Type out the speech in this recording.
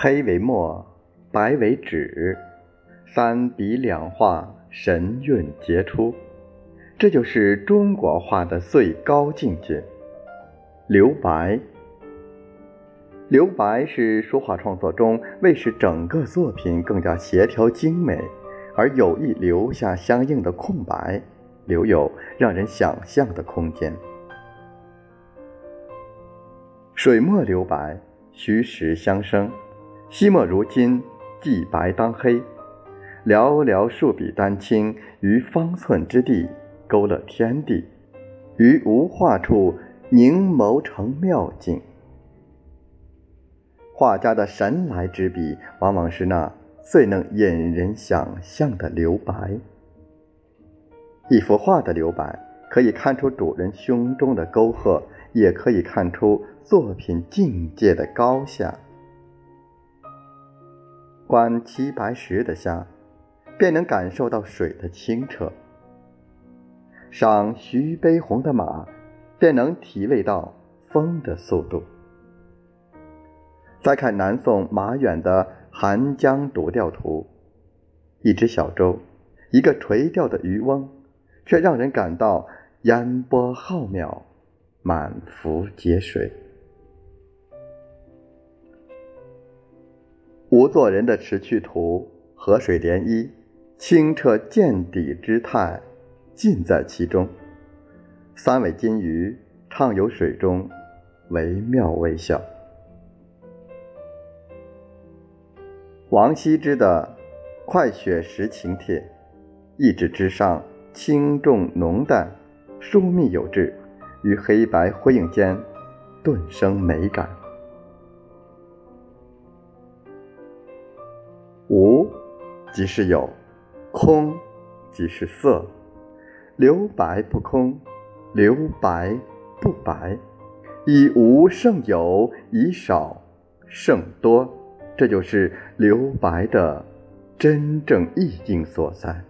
黑为墨，白为纸，三笔两画，神韵杰出。这就是中国画的最高境界。留白，留白是书画创作中为使整个作品更加协调精美，而有意留下相应的空白，留有让人想象的空间。水墨留白，虚实相生，惜墨如金，既白当黑，寥寥数笔丹青，于方寸之地。勾勒天地，于无画处凝眸成妙境。画家的神来之笔，往往是那最能引人想象的留白。一幅画的留白，可以看出主人胸中的沟壑，也可以看出作品境界的高下。观齐白石的虾，便能感受到水的清澈。赏徐悲鸿的马，便能体味到风的速度。再看南宋马远的《寒江独钓图》，一只小舟，一个垂钓的渔翁，却让人感到烟波浩渺，满腹皆水。吴作人的《池趣图》，河水涟漪，清澈见底之态。尽在其中。三尾金鱼畅游水中，惟妙惟肖。王羲之的《快雪时晴帖》，一纸之上，轻重浓淡，疏密有致，于黑白辉映间，顿生美感。即是有；空，即是色。留白不空，留白不白，以无胜有，以少胜多，这就是留白的真正意境所在。